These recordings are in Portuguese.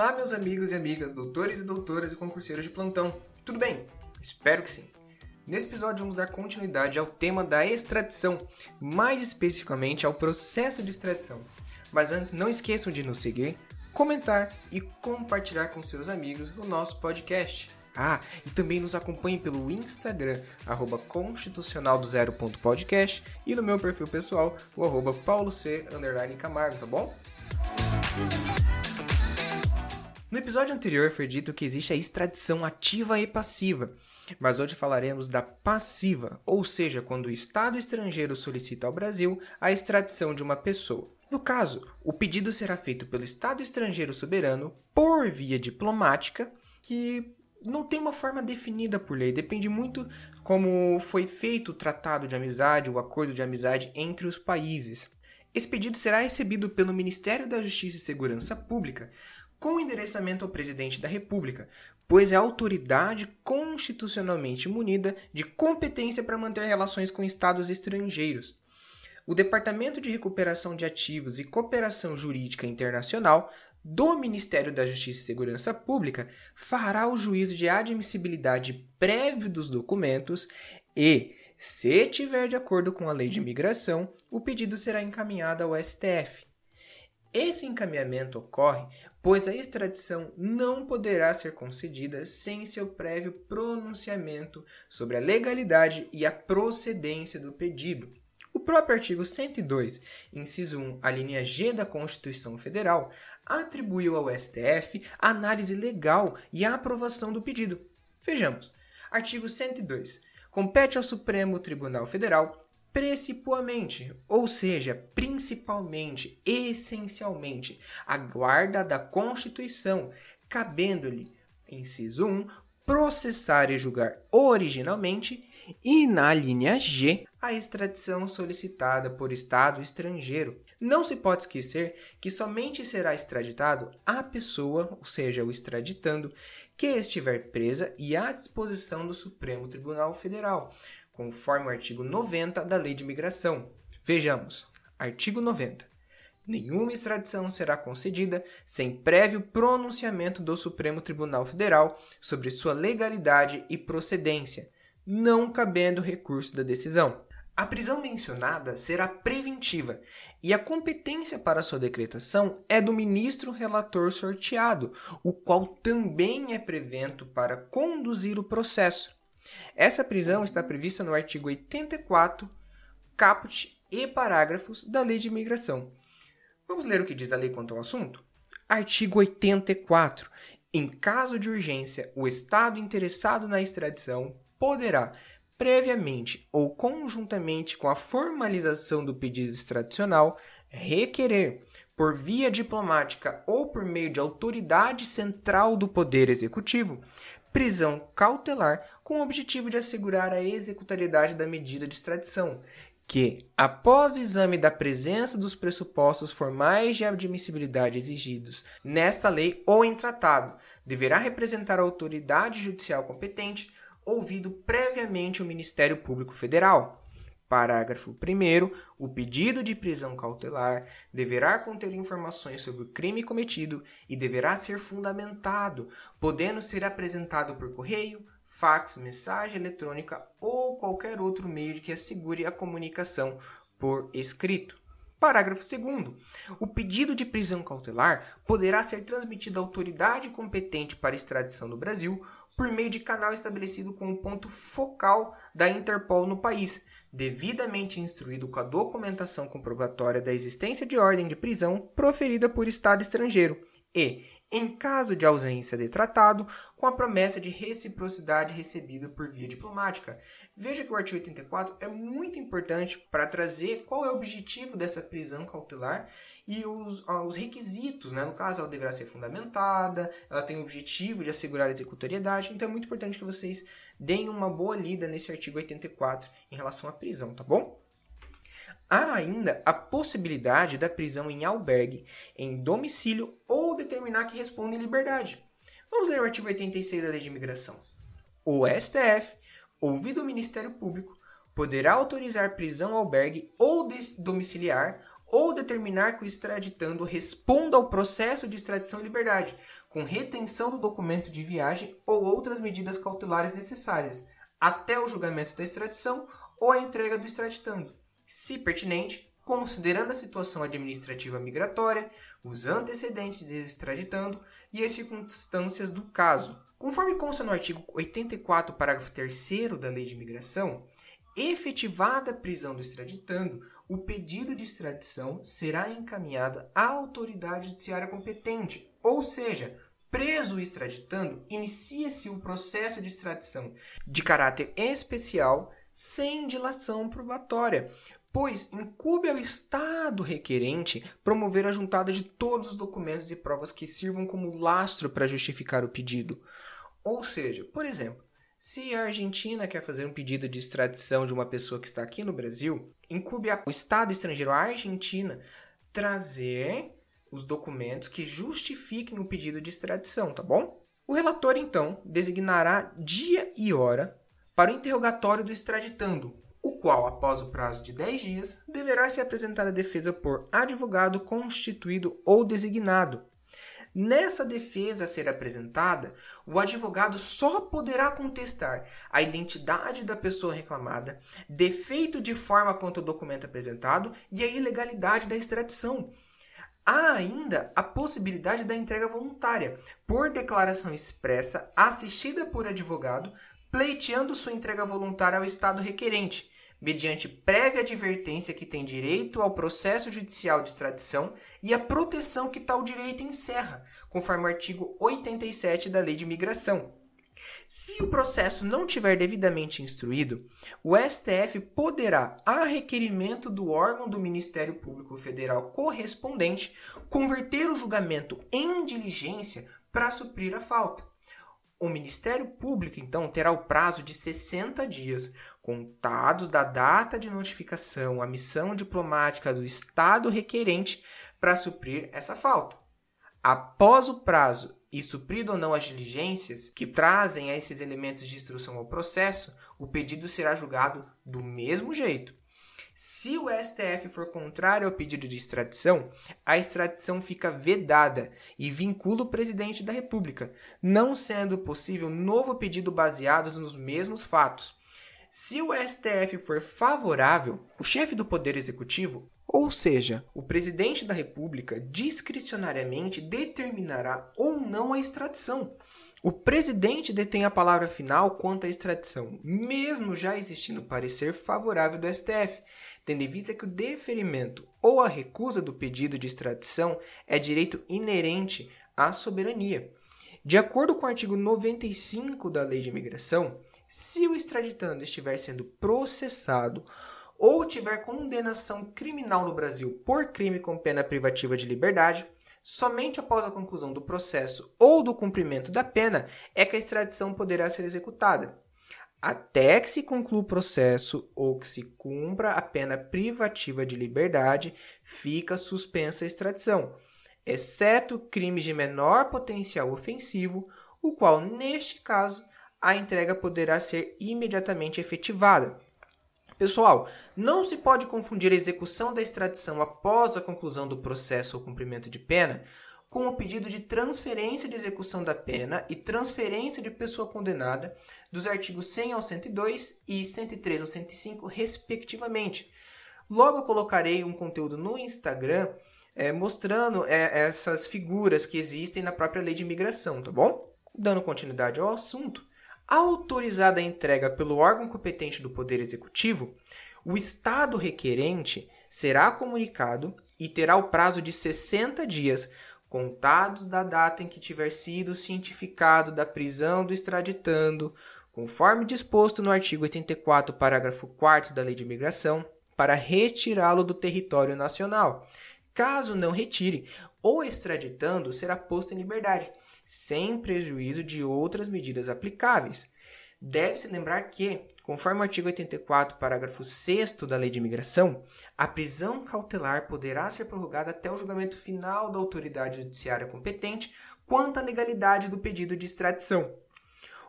Olá, meus amigos e amigas, doutores e doutoras e concurseiros de plantão. Tudo bem? Espero que sim. Nesse episódio vamos dar continuidade ao tema da extradição, mais especificamente ao processo de extradição. Mas antes, não esqueçam de nos seguir, comentar e compartilhar com seus amigos o nosso podcast. Ah, e também nos acompanhe pelo Instagram, arroba constitucional e no meu perfil pessoal, o arroba paulo c, camargo, tá bom? No episódio anterior foi dito que existe a extradição ativa e passiva, mas hoje falaremos da passiva, ou seja, quando o Estado estrangeiro solicita ao Brasil a extradição de uma pessoa. No caso, o pedido será feito pelo Estado estrangeiro soberano por via diplomática, que não tem uma forma definida por lei, depende muito como foi feito o tratado de amizade, o acordo de amizade entre os países. Esse pedido será recebido pelo Ministério da Justiça e Segurança Pública com endereçamento ao presidente da República, pois é a autoridade constitucionalmente munida de competência para manter relações com estados estrangeiros. O Departamento de Recuperação de Ativos e Cooperação Jurídica Internacional do Ministério da Justiça e Segurança Pública fará o juízo de admissibilidade prévio dos documentos e, se tiver de acordo com a lei de imigração, o pedido será encaminhado ao STF. Esse encaminhamento ocorre pois a extradição não poderá ser concedida sem seu prévio pronunciamento sobre a legalidade e a procedência do pedido. O próprio artigo 102, inciso 1, a linha G da Constituição Federal, atribuiu ao STF a análise legal e a aprovação do pedido. Vejamos. Artigo 102. Compete ao Supremo Tribunal Federal principalmente, ou seja, principalmente, essencialmente, a guarda da Constituição, cabendo-lhe, inciso 1, processar e julgar originalmente e na linha G a extradição solicitada por Estado estrangeiro. Não se pode esquecer que somente será extraditado a pessoa, ou seja, o extraditando, que estiver presa e à disposição do Supremo Tribunal Federal, conforme o artigo 90 da Lei de Imigração. Vejamos, artigo 90. Nenhuma extradição será concedida sem prévio pronunciamento do Supremo Tribunal Federal sobre sua legalidade e procedência, não cabendo recurso da decisão. A prisão mencionada será preventiva e a competência para sua decretação é do ministro relator sorteado, o qual também é prevento para conduzir o processo. Essa prisão está prevista no artigo 84, caput e parágrafos da Lei de Imigração. Vamos ler o que diz a lei quanto ao assunto? Artigo 84. Em caso de urgência, o Estado interessado na extradição poderá, previamente ou conjuntamente com a formalização do pedido extradicional, requerer, por via diplomática ou por meio de autoridade central do Poder Executivo, prisão cautelar com o objetivo de assegurar a executariedade da medida de extradição, que, após o exame da presença dos pressupostos formais de admissibilidade exigidos nesta lei ou em tratado, deverá representar a autoridade judicial competente, ouvido previamente o Ministério Público Federal. Parágrafo 1. O pedido de prisão cautelar deverá conter informações sobre o crime cometido e deverá ser fundamentado, podendo ser apresentado por correio, fax, mensagem eletrônica ou qualquer outro meio que assegure a comunicação por escrito. Parágrafo 2. O pedido de prisão cautelar poderá ser transmitido à autoridade competente para extradição do Brasil por meio de canal estabelecido como ponto focal da Interpol no país, devidamente instruído com a documentação comprobatória da existência de ordem de prisão proferida por Estado estrangeiro e, em caso de ausência de tratado, com a promessa de reciprocidade recebida por via diplomática. Veja que o artigo 84 é muito importante para trazer qual é o objetivo dessa prisão cautelar e os, os requisitos. Né? No caso, ela deverá ser fundamentada, ela tem o objetivo de assegurar a executoriedade, então é muito importante que vocês deem uma boa lida nesse artigo 84 em relação à prisão, tá bom? Há ainda a possibilidade da prisão em albergue, em domicílio ou determinar que responda em liberdade. Vamos ler o artigo 86 da Lei de Imigração. O STF, ouvido o Ministério Público, poderá autorizar prisão albergue ou domiciliar ou determinar que o extraditando responda ao processo de extradição em liberdade, com retenção do documento de viagem ou outras medidas cautelares necessárias, até o julgamento da extradição ou a entrega do extraditando, se pertinente, considerando a situação administrativa migratória, os antecedentes de extraditando e as circunstâncias do caso. Conforme consta no artigo 84, parágrafo 3 da Lei de Imigração, efetivada a prisão do extraditando, o pedido de extradição será encaminhado à autoridade judiciária competente, ou seja, preso o extraditando, inicia-se o processo de extradição de caráter especial sem dilação probatória, pois incube ao Estado requerente promover a juntada de todos os documentos e provas que sirvam como lastro para justificar o pedido. Ou seja, por exemplo, se a Argentina quer fazer um pedido de extradição de uma pessoa que está aqui no Brasil, incube o Estado estrangeiro, a Argentina, trazer os documentos que justifiquem o pedido de extradição, tá bom? O relator, então, designará dia e hora para o interrogatório do extraditando, o qual, após o prazo de 10 dias, deverá se apresentar à defesa por advogado constituído ou designado, Nessa defesa a ser apresentada, o advogado só poderá contestar a identidade da pessoa reclamada, defeito de forma quanto ao documento apresentado e a ilegalidade da extradição. Há ainda a possibilidade da entrega voluntária, por declaração expressa, assistida por advogado, pleiteando sua entrega voluntária ao Estado requerente, mediante prévia advertência que tem direito ao processo judicial de extradição e a proteção que tal direito encerra, conforme o artigo 87 da Lei de Imigração. Se o processo não tiver devidamente instruído, o STF poderá, a requerimento do órgão do Ministério Público Federal correspondente, converter o julgamento em diligência para suprir a falta. O Ministério Público, então, terá o prazo de 60 dias, contados da data de notificação à missão diplomática do Estado requerente para suprir essa falta. Após o prazo e suprido ou não as diligências que trazem esses elementos de instrução ao processo, o pedido será julgado do mesmo jeito. Se o STF for contrário ao pedido de extradição, a extradição fica vedada e vincula o presidente da República, não sendo possível novo pedido baseado nos mesmos fatos. Se o STF for favorável, o chefe do Poder Executivo, ou seja, o presidente da República, discricionariamente determinará ou não a extradição. O presidente detém a palavra final quanto à extradição, mesmo já existindo parecer favorável do STF, tendo em vista que o deferimento ou a recusa do pedido de extradição é direito inerente à soberania. De acordo com o artigo 95 da Lei de Imigração, se o extraditando estiver sendo processado ou tiver condenação criminal no Brasil por crime com pena privativa de liberdade, Somente após a conclusão do processo ou do cumprimento da pena é que a extradição poderá ser executada. Até que se conclua o processo ou que se cumpra a pena privativa de liberdade, fica suspensa a extradição, exceto crimes de menor potencial ofensivo, o qual, neste caso, a entrega poderá ser imediatamente efetivada. Pessoal, não se pode confundir a execução da extradição após a conclusão do processo ou cumprimento de pena com o pedido de transferência de execução da pena e transferência de pessoa condenada dos artigos 100 ao 102 e 103 ao 105, respectivamente. Logo colocarei um conteúdo no Instagram é, mostrando é, essas figuras que existem na própria lei de imigração, tá bom? Dando continuidade ao assunto, autorizada a entrega pelo órgão competente do Poder Executivo, o Estado requerente será comunicado e terá o prazo de 60 dias, contados da data em que tiver sido cientificado da prisão do extraditando, conforme disposto no artigo 84, parágrafo 4 da Lei de Imigração, para retirá-lo do território nacional. Caso não retire, o extraditando será posto em liberdade, sem prejuízo de outras medidas aplicáveis. Deve-se lembrar que, conforme o artigo 84, parágrafo 6 da Lei de Imigração, a prisão cautelar poderá ser prorrogada até o julgamento final da autoridade judiciária competente quanto à legalidade do pedido de extradição.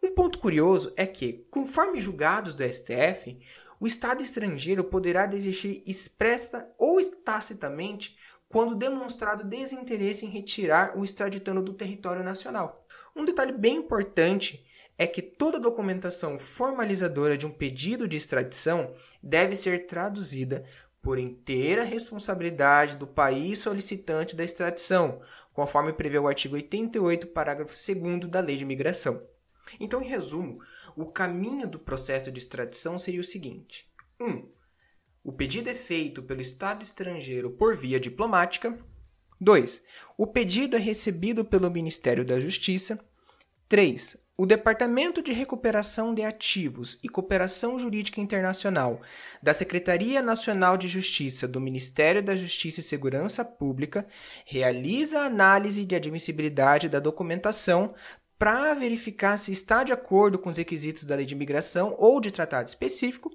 Um ponto curioso é que, conforme julgados do STF, o Estado estrangeiro poderá desistir expressa ou tacitamente quando demonstrado desinteresse em retirar o extraditando do território nacional. Um detalhe bem importante é que toda documentação formalizadora de um pedido de extradição deve ser traduzida por inteira responsabilidade do país solicitante da extradição, conforme prevê o artigo 88, parágrafo 2 da Lei de Imigração. Então, em resumo, o caminho do processo de extradição seria o seguinte: 1. Um, o pedido é feito pelo Estado estrangeiro por via diplomática. 2. O pedido é recebido pelo Ministério da Justiça. 3. O Departamento de Recuperação de Ativos e Cooperação Jurídica Internacional da Secretaria Nacional de Justiça do Ministério da Justiça e Segurança Pública realiza a análise de admissibilidade da documentação para verificar se está de acordo com os requisitos da Lei de Imigração ou de tratado específico.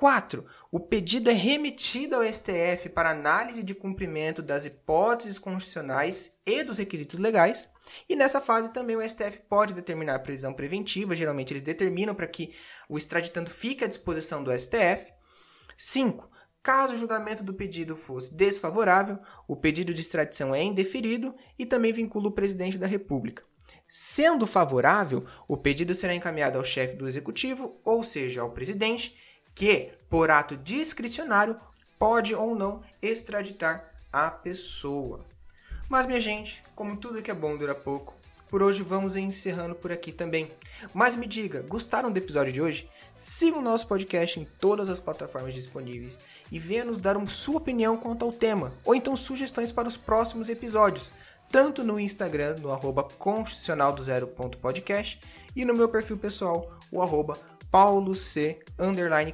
4. O pedido é remetido ao STF para análise de cumprimento das hipóteses constitucionais e dos requisitos legais. E nessa fase também o STF pode determinar a prisão preventiva, geralmente eles determinam para que o extraditando fique à disposição do STF. 5. Caso o julgamento do pedido fosse desfavorável, o pedido de extradição é indeferido e também vincula o presidente da República. Sendo favorável, o pedido será encaminhado ao chefe do executivo, ou seja, ao presidente, que, por ato discricionário, pode ou não extraditar a pessoa. Mas, minha gente, como tudo que é bom dura pouco, por hoje vamos encerrando por aqui também. Mas me diga, gostaram do episódio de hoje? Siga o nosso podcast em todas as plataformas disponíveis e venha nos dar uma sua opinião quanto ao tema, ou então sugestões para os próximos episódios, tanto no Instagram, no arroba e no meu perfil pessoal, o arroba paulo c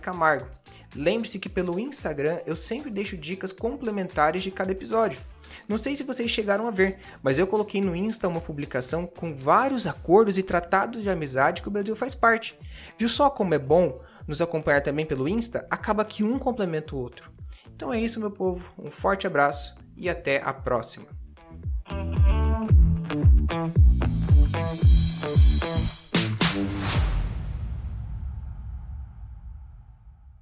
Camargo. Lembre-se que pelo Instagram eu sempre deixo dicas complementares de cada episódio. Não sei se vocês chegaram a ver, mas eu coloquei no Insta uma publicação com vários acordos e tratados de amizade que o Brasil faz parte. Viu só como é bom nos acompanhar também pelo Insta? Acaba que um complementa o outro. Então é isso, meu povo. Um forte abraço e até a próxima.